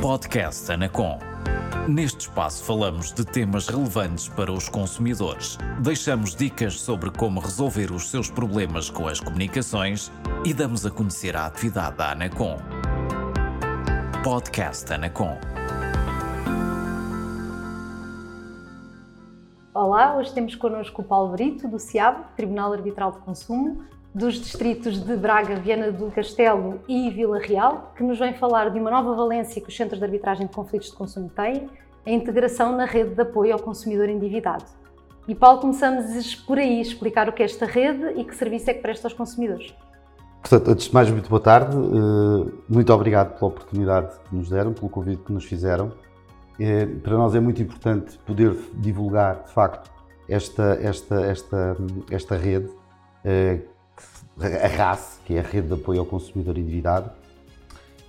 Podcast Anacom. Neste espaço falamos de temas relevantes para os consumidores. Deixamos dicas sobre como resolver os seus problemas com as comunicações e damos a conhecer a atividade da Anacom. Podcast Anacom. Olá, hoje temos connosco o Paulo Brito, do CIAB, Tribunal Arbitral de Consumo, dos distritos de Braga, Viana do Castelo e Vila Real, que nos vem falar de uma nova valência que os centros de arbitragem de conflitos de consumo têm, a integração na rede de apoio ao consumidor endividado. E Paulo, começamos por aí, explicar o que é esta rede e que serviço é que presta aos consumidores. Portanto, antes de mais, muito boa tarde. Eh, muito obrigado pela oportunidade que nos deram, pelo convite que nos fizeram. Eh, para nós é muito importante poder divulgar, de facto, esta, esta, esta, esta rede eh, a RAS, que é a Rede de Apoio ao Consumidor Endividado,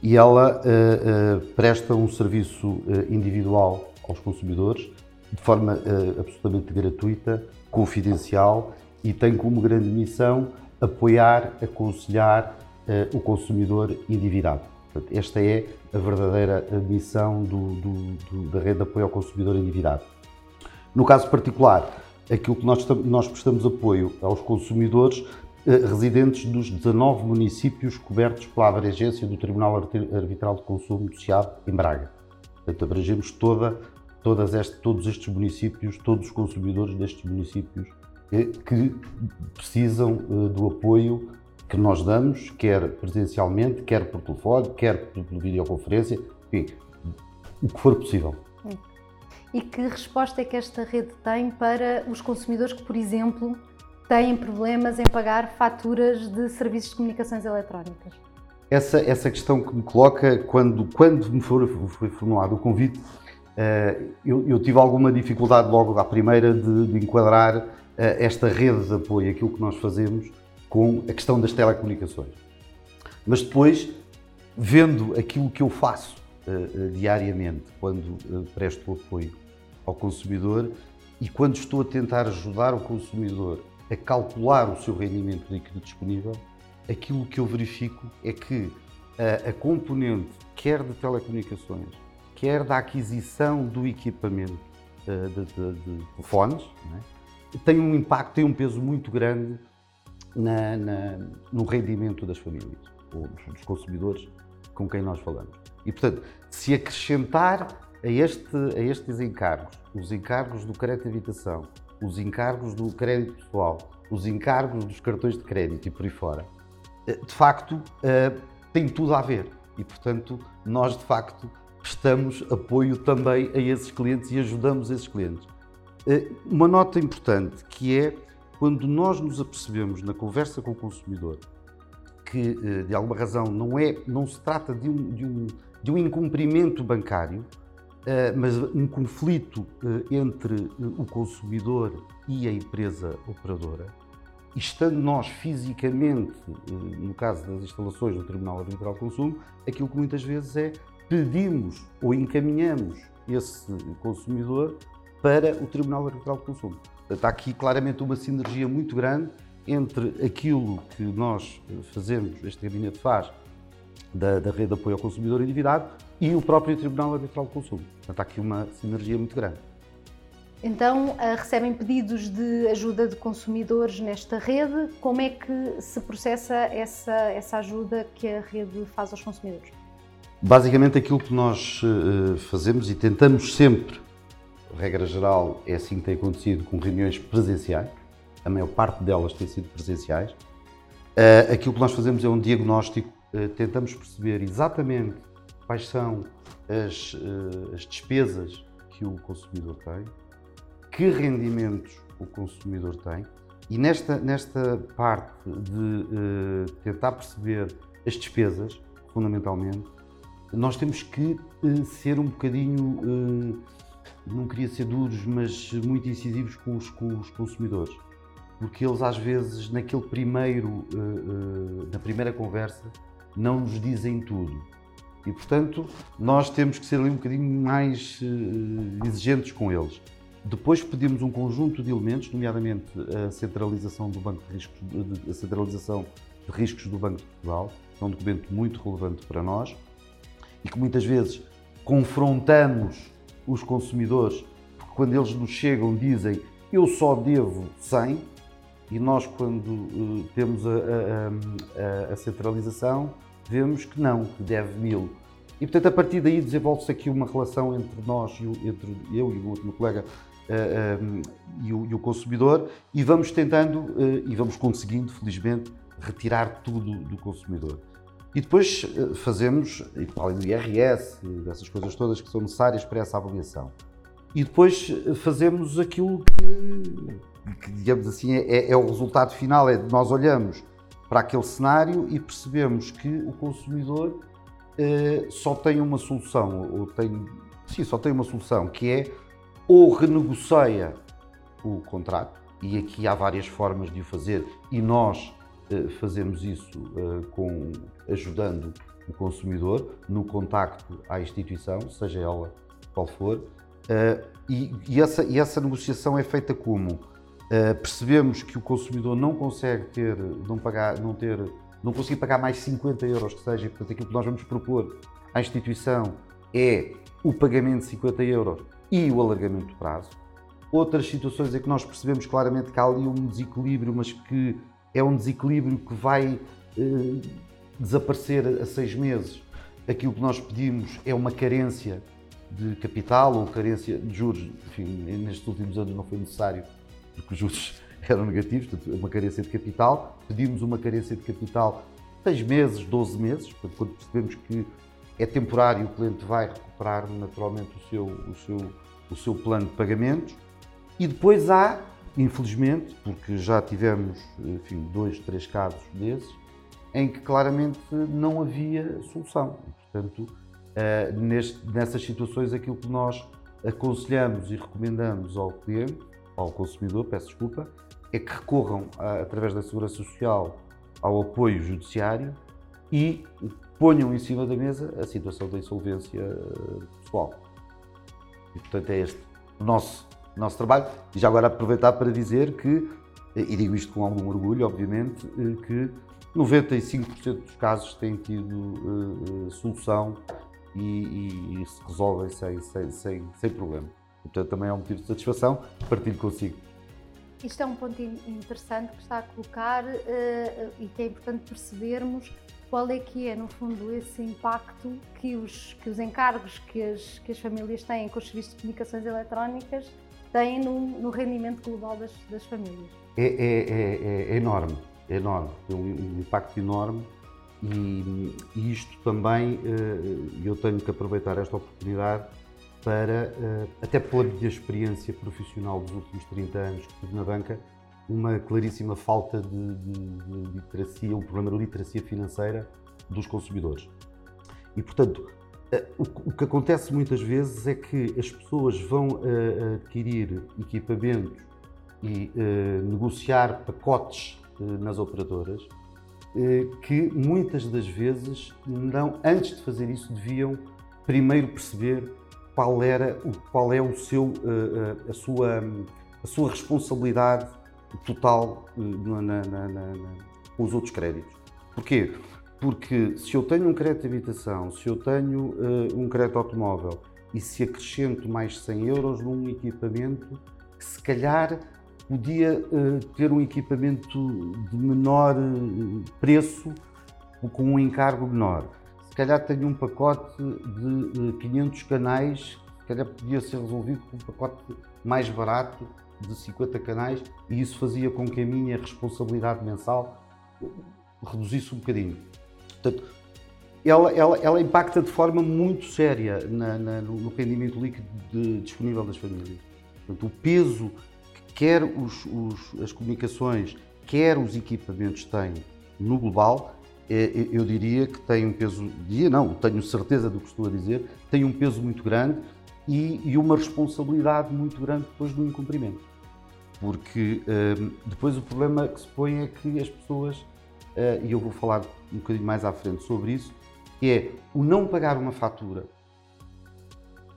e ela uh, uh, presta um serviço uh, individual aos consumidores de forma absolutamente gratuita, confidencial e tem como grande missão apoiar, aconselhar o consumidor endividado. Portanto, esta é a verdadeira missão do, do, do, da Rede de Apoio ao Consumidor Endividado. No caso particular, aquilo que nós, nós prestamos apoio aos consumidores residentes dos 19 municípios cobertos pela abrangência do Tribunal Arbitral de Consumo do SIAB em Braga. Portanto, abrangemos toda, todas este, todos estes municípios, todos os consumidores destes municípios eh, que precisam eh, do apoio que nós damos, quer presencialmente, quer por telefone, quer por videoconferência, enfim, o que for possível. E que resposta é que esta rede tem para os consumidores que, por exemplo, têm problemas em pagar faturas de serviços de comunicações eletrónicas? Essa, essa questão que me coloca, quando, quando me foi, foi formulado o convite, uh, eu, eu, tive alguma dificuldade logo à primeira de, de enquadrar uh, esta rede de apoio, aquilo que nós fazemos com a questão das telecomunicações. Mas depois, vendo aquilo que eu faço uh, diariamente, quando presto apoio ao consumidor e quando estou a tentar ajudar o consumidor a calcular o seu rendimento líquido disponível, aquilo que eu verifico é que a, a componente, quer de telecomunicações, quer da aquisição do equipamento uh, de, de, de, é? tem um impacto, tem um peso muito grande na, na, no rendimento das famílias ou dos consumidores com quem nós falamos. E, portanto, se acrescentar a, este, a estes encargos, os encargos do crédito de habitação, os encargos do crédito pessoal, os encargos dos cartões de crédito e por aí fora, eh, de facto, eh, tem tudo a ver. E, portanto, nós, de facto, prestamos apoio também a esses clientes e ajudamos esses clientes. Eh, uma nota importante que é quando nós nos apercebemos na conversa com o consumidor que, de alguma razão, não, é, não se trata de um, de um, de um incumprimento bancário, mas um conflito eh, entre eh, o consumidor e a empresa operadora, estando nós fisicamente, no caso das instalações do Tribunal Arbitral de Consumo, aquilo que muitas vezes é pedimos ou encaminhamos esse consumidor para o Tribunal Arbitral de Consumo. Está aqui claramente uma sinergia muito grande entre aquilo que nós fazemos, este gabinete faz, da, da rede de apoio ao consumidor endividado e o próprio Tribunal Arbitral de Consumo. Portanto, há aqui uma sinergia muito grande. Então, eh, recebem pedidos de ajuda de consumidores nesta rede. Como é que se processa essa, essa ajuda que a rede faz aos consumidores? Basicamente, aquilo que nós uh, fazemos e tentamos sempre, regra geral, é assim que tem acontecido com reuniões presenciais, a maior parte delas tem sido presenciais. Aquilo que nós fazemos é um diagnóstico eh, tentamos perceber exatamente quais são as, eh, as despesas que o consumidor tem, que rendimentos o consumidor tem e nesta, nesta parte de uh, tentar perceber as despesas, fundamentalmente, nós temos que ser um bocadinho, não queria ser duros, mas muito incisivos com os, com os consumidores. Porque eles, às vezes, naquele primeiro, na primeira conversa, não nos dizem tudo. E, portanto, nós temos que ser ali um bocadinho mais uh, exigentes com eles. Depois pedimos um conjunto de elementos, nomeadamente a centralização do Banco de Riscos, a centralização de riscos do Banco de Portugal, é um documento muito relevante para nós e que muitas vezes confrontamos os consumidores, porque quando eles nos chegam dizem eu só devo 100, e nós quando uh, temos a, a, a, centralização vemos que não, que deve 1000. E portanto a partir daí desenvolve-se aqui uma relação entre nós, entre eu e o outro meu colega uh, um, e, o, e, o, consumidor e vamos tentando e vamos conseguindo, felizmente, retirar tudo do consumidor. E depois fazemos, além do IRS, dessas coisas todas que são necessárias para essa avaliação. E depois fazemos aquilo que, que digamos assim, é, é, o resultado final, é nós olhamos para aquele cenário e percebemos que o consumidor eh, só tem uma solução, ou tem, sim, só tem uma solução, que é ou renegocia o contrato, e aqui há várias formas de o fazer, e nós eh, fazemos isso eh, com, ajudando o consumidor no contacto à instituição, seja ela qual for, Uh, e, e, essa, e, essa, negociação é feita como? Uh, percebemos que o consumidor não consegue ter, não pagar, não ter, não conseguir pagar mais 50 euros que seja, portanto aquilo que nós vamos propor à instituição é o pagamento de 50 euros e o alargamento do prazo. Outras situações é que nós percebemos claramente que há ali um desequilíbrio, mas que é um desequilíbrio que vai uh, desaparecer a seis meses. Aquilo que nós pedimos é uma carência de capital ou carência de juros. Enfim, nestes últimos anos não foi necessário, porque os juros eram negativos, uma carência de capital. Pedimos uma carência de capital 6 meses, 12 meses, portanto, quando percebemos que é temporário, o cliente vai recuperar naturalmente o seu, o seu, o seu plano de pagamentos. E depois há, infelizmente, porque já tivemos enfim, dois, três casos desses, em que claramente não havia solução. portanto, neste, nessas situações, aquilo que nós aconselhamos e recomendamos ao cliente, ao consumidor, peço desculpa, é que recorram, a, através da Segurança Social, ao apoio judiciário e ponham em cima da mesa a situação da insolvência eh, pessoal. E, portanto, é este o nosso, nosso trabalho. E já agora aproveitar para dizer que, e digo isto com algum orgulho, obviamente, eh, que 95% dos casos têm tido uh, solução e, e, e se resolvem sem, sem, sem, sem problema. Portanto, também é um motivo de satisfação, partilho consigo. Isto é um ponto interessante que está a colocar uh, e que é importante percebermos qual é que é, no fundo, esse impacto que os, que os encargos que as, que as famílias têm com os serviços de comunicações eletrónicas têm no, no rendimento global das, das famílias. É, é, é, é, enorme, é enorme, tem um impacto enorme e, e isto também, eh, eu tenho que aproveitar esta oportunidade para, eh, até pela minha experiência profissional dos últimos 30 anos que tive na banca, uma claríssima falta de, de, de literacia, um problema de literacia financeira dos consumidores. E, portanto, eh, o que acontece muitas vezes é que as pessoas vão adquirir equipamentos e negociar pacotes nas operadoras eh, que muitas das vezes não, antes de fazer isso deviam primeiro perceber qual era qual é o seu eh, eh, a sua a sua responsabilidade total na, na, na, com os outros créditos. Porquê? Porque se eu tenho um crédito de habitação, se eu tenho um crédito automóvel e se acrescento mais 100 euros num equipamento, se calhar podia ter um equipamento de menor preço com um encargo menor. Se calhar tenho um pacote de uh, 500 canais, se calhar podia ser resolvido com um pacote mais barato de 50 canais e isso fazia com que a minha responsabilidade mensal reduzisse um bocadinho. Portanto, ela, ela, ela impacta de forma muito séria na, na, no rendimento líquido de, disponível das famílias. Portanto, o peso quer os, os, as comunicações, quer os equipamentos têm no global, eu diria que tem um peso, dia não, tenho certeza do que estou a dizer, tem um peso muito grande e, e uma responsabilidade muito grande depois do incumprimento. Porque hum, depois o problema que se põe é que as pessoas, uh, e eu vou falar um bocadinho mais à frente sobre isso, é o não pagar uma fatura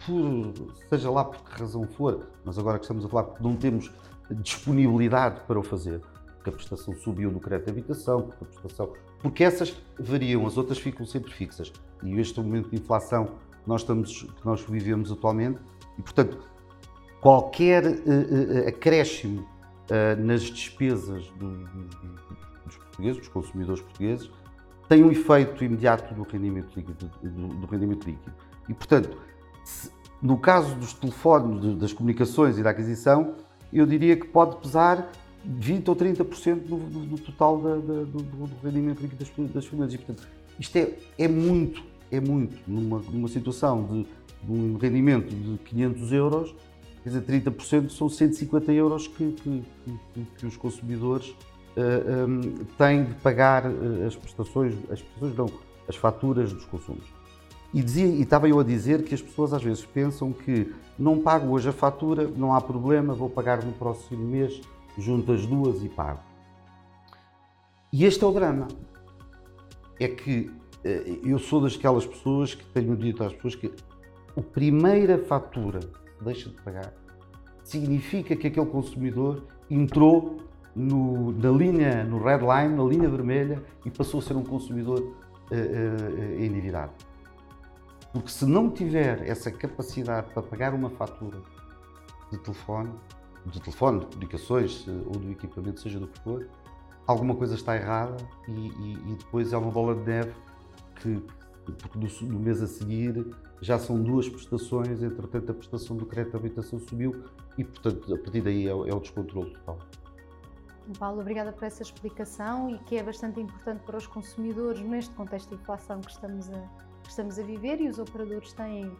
por seja lá por que razão for, mas agora que estamos a falar, não temos disponibilidade para o fazer, porque a prestação subiu no crédito de habitação, porque a prestação, porque essas variam, as outras ficam sempre fixas. E este momento de inflação nós, estamos, que nós vivemos atualmente e, portanto, qualquer uh, uh, acréscimo uh, nas despesas do, do, dos portugueses, dos consumidores portugueses, tem um efeito imediato do rendimento líquido. Do, do rendimento líquido. E, portanto, se, no caso dos telefones, das comunicações e da aquisição, eu diria que pode pesar 20 ou 30% do, do, total da, da, do, do, rendimento líquido das, das famílias. E, portanto, isto é, é muito, é muito. Numa, numa situação de, de um rendimento de 500 euros, quer dizer, 30% são 150 euros que, que, que, que os consumidores uh, eh, um, eh, têm de pagar uh, as prestações, as prestações não, as faturas dos consumos. E, dizia, e estava eu a dizer que as pessoas às vezes pensam que não pago hoje a fatura, não há problema, vou pagar no próximo mês, junto as duas e pago. E este é o drama. É que eu sou daquelas pessoas que tenho dito às pessoas que a primeira fatura deixa de pagar, significa que aquele consumidor entrou no, na linha, no red line, na linha vermelha e passou a ser um consumidor uh, uh, endividado. Porque se não tiver essa capacidade para pagar uma fatura de telefone, de telefone, de comunicações ou do equipamento, seja do que for, alguma coisa está errada e, e, e depois é uma bola de neve que, porque no, no, mês a seguir já são duas prestações, entretanto a prestação do crédito de habitação subiu e, portanto, a partir daí é, é o descontrole total. Paulo, obrigada por essa explicação e que é bastante importante para os consumidores neste contexto de inflação que estamos a, que estamos a viver e os operadores têm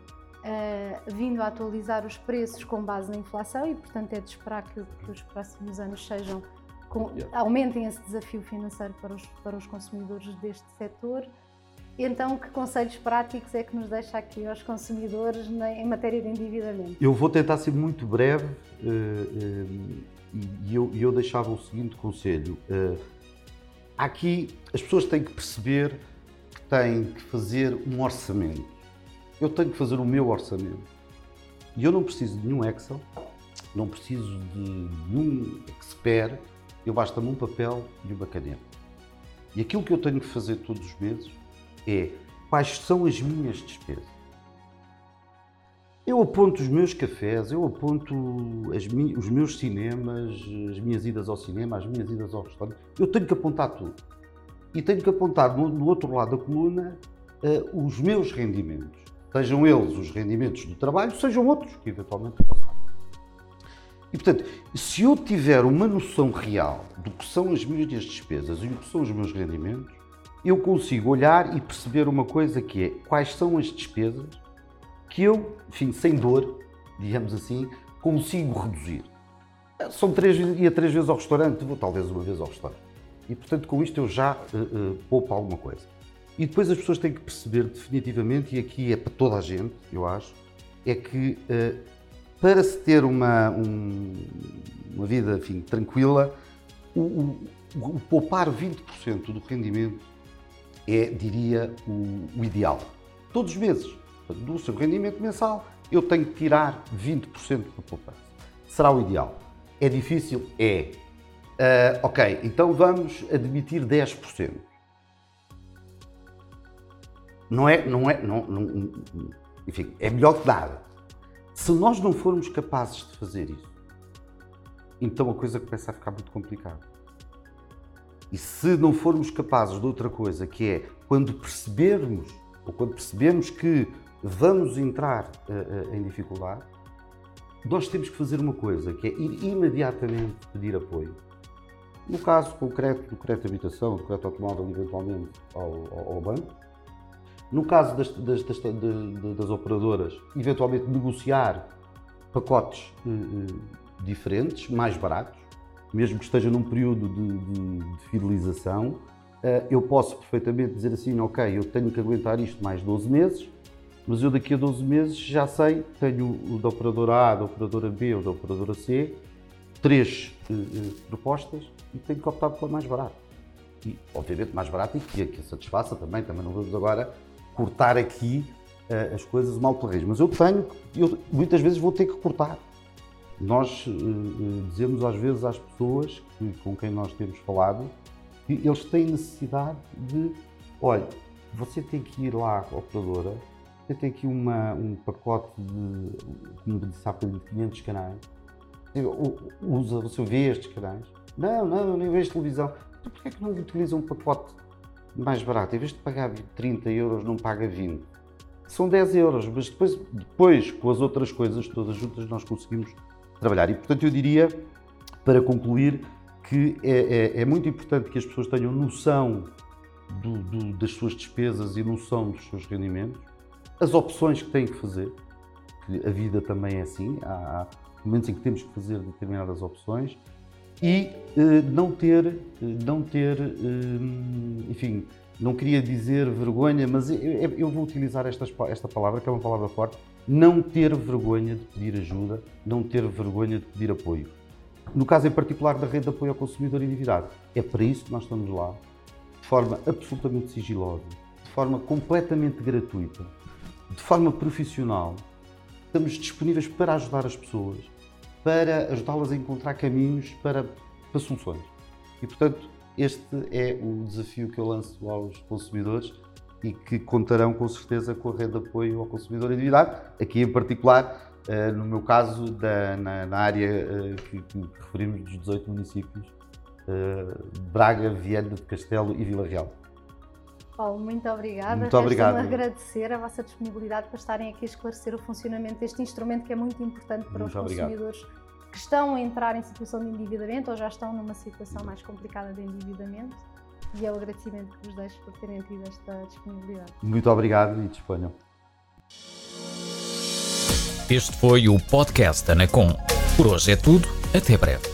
uh, vindo a atualizar os preços com base na inflação e, portanto, é de esperar que, que os próximos anos sejam com, aumentem esse desafio financeiro para os, para os consumidores deste setor. Então, que conselhos práticos é que nos deixa aqui aos consumidores em matéria de endividamento? Eu vou tentar ser muito breve eh, eh, e eu, eu deixava o seguinte conselho. Aqui as pessoas têm que perceber que têm que fazer um orçamento. Eu tenho que fazer o meu orçamento. E eu não preciso de nenhum Excel, não preciso de nenhum expert, eu basta-me um papel e uma caneta. E aquilo que eu tenho que fazer todos os meses é quais são as minhas despesas. Eu aponto os meus cafés, eu aponto mi os meus cinemas, as minhas idas ao cinema, as minhas idas ao restaurante. Eu tenho que apontar tudo. E tenho que apontar no, no outro lado da coluna uh, os meus rendimentos. Sejam eles os rendimentos do trabalho, sejam outros que eventualmente passar. E portanto, se eu tiver uma noção real do que são as minhas despesas e do que são os meus rendimentos, eu consigo olhar e perceber uma coisa que é quais são as despesas que eu, enfim, sem dor, digamos assim, consigo reduzir. São três, ia três vezes ao restaurante, vou talvez uma vez ao restaurante. E portanto, com isto eu já uh, uh, poupo alguma coisa. E depois as pessoas têm que perceber definitivamente, e aqui é para toda a gente, eu acho, é que uh, para se ter uma, um, uma vida enfim, tranquila, o, o, o poupar 20% do rendimento é, diria, o, o ideal. Todos os meses, do seu rendimento mensal, eu tenho que tirar 20% da poupança. Será o ideal. É difícil? É. Uh, ok, então vamos admitir 10%. Não é, não é, não, não, enfim, é melhor que nada. Se nós não formos capazes de fazer isso, então a coisa começa a ficar muito complicada. E se não formos capazes de outra coisa, que é quando percebermos, ou quando percebemos que vamos entrar uh, uh, em dificuldade, nós temos que fazer uma coisa, que é ir imediatamente pedir apoio. No caso concreto do crédito de habitação, do crédito automóvel, eventualmente ao, ao, ao banco. No caso das, das, das, das, operadoras, eventualmente negociar pacotes uh, diferentes, mais baratos mesmo que esteja num período de, de, de fidelização, eh, eu posso perfeitamente dizer assim, ok, eu tenho que aguentar isto mais 12 meses, mas eu daqui a 12 meses já sei, tenho o da operadora A, da operadora B ou da operadora C, três propostas e tenho que optar pela mais barata. E, obviamente, mais barata e que, que satisfaça também, também não vamos agora cortar aqui uh, as coisas mal pela. Mas eu tenho, eu muitas vezes vou ter que cortar nós uh, dizemos às vezes às pessoas que, com quem nós temos falado que eles têm necessidade de, olha, você tem que ir lá à operadora eu tenho aqui uma, um pacote de, como disse há de 500 canais. Usa, você vê estes canais? Não, não, eu nem vejo televisão. Então porquê é que não utiliza um pacote mais barato? Em vez de pagar 30 euros, não paga 20. São 10 euros, mas depois, depois com as outras coisas todas juntas, nós conseguimos trabalhar. E, portanto, eu diria, para concluir, que é, é, é muito importante que as pessoas tenham noção do, do, das suas despesas e noção dos seus rendimentos, as opções que têm que fazer, que a vida também é assim, há, há momentos em que temos que fazer determinadas opções, e eh, não ter, eh, não ter, eh, enfim, não queria dizer vergonha, mas eu, eu vou utilizar esta, esta palavra, que é uma palavra forte, não ter vergonha de pedir ajuda, não ter vergonha de pedir apoio. No caso em particular da rede de apoio ao consumidor endividado, é para isso que nós estamos lá, de forma absolutamente sigilosa, de forma completamente gratuita, de forma profissional. Estamos disponíveis para ajudar as pessoas, para ajudá-las a encontrar caminhos para, para soluções. E, portanto, este é o desafio que eu lanço aos consumidores e que contarão com certeza com a rede de apoio ao consumidor endividado, aqui em particular, eh, no meu caso, da, na, na, área eh, que, que, referimos dos 18 municípios, eh, Braga, Viana de Castelo e Vila Real. Paulo, muito obrigada. Muito obrigado. agradecer a vossa disponibilidade para estarem aqui a esclarecer o funcionamento deste instrumento que é muito importante para muito os obrigado. consumidores que estão a entrar em situação de endividamento ou já estão numa situação mais complicada de endividamento. E é o agradecimento que vos deixo por terem tido esta disponibilidade. Muito obrigado e disponham. Este foi o podcast Anacom. Por hoje é tudo. Até breve.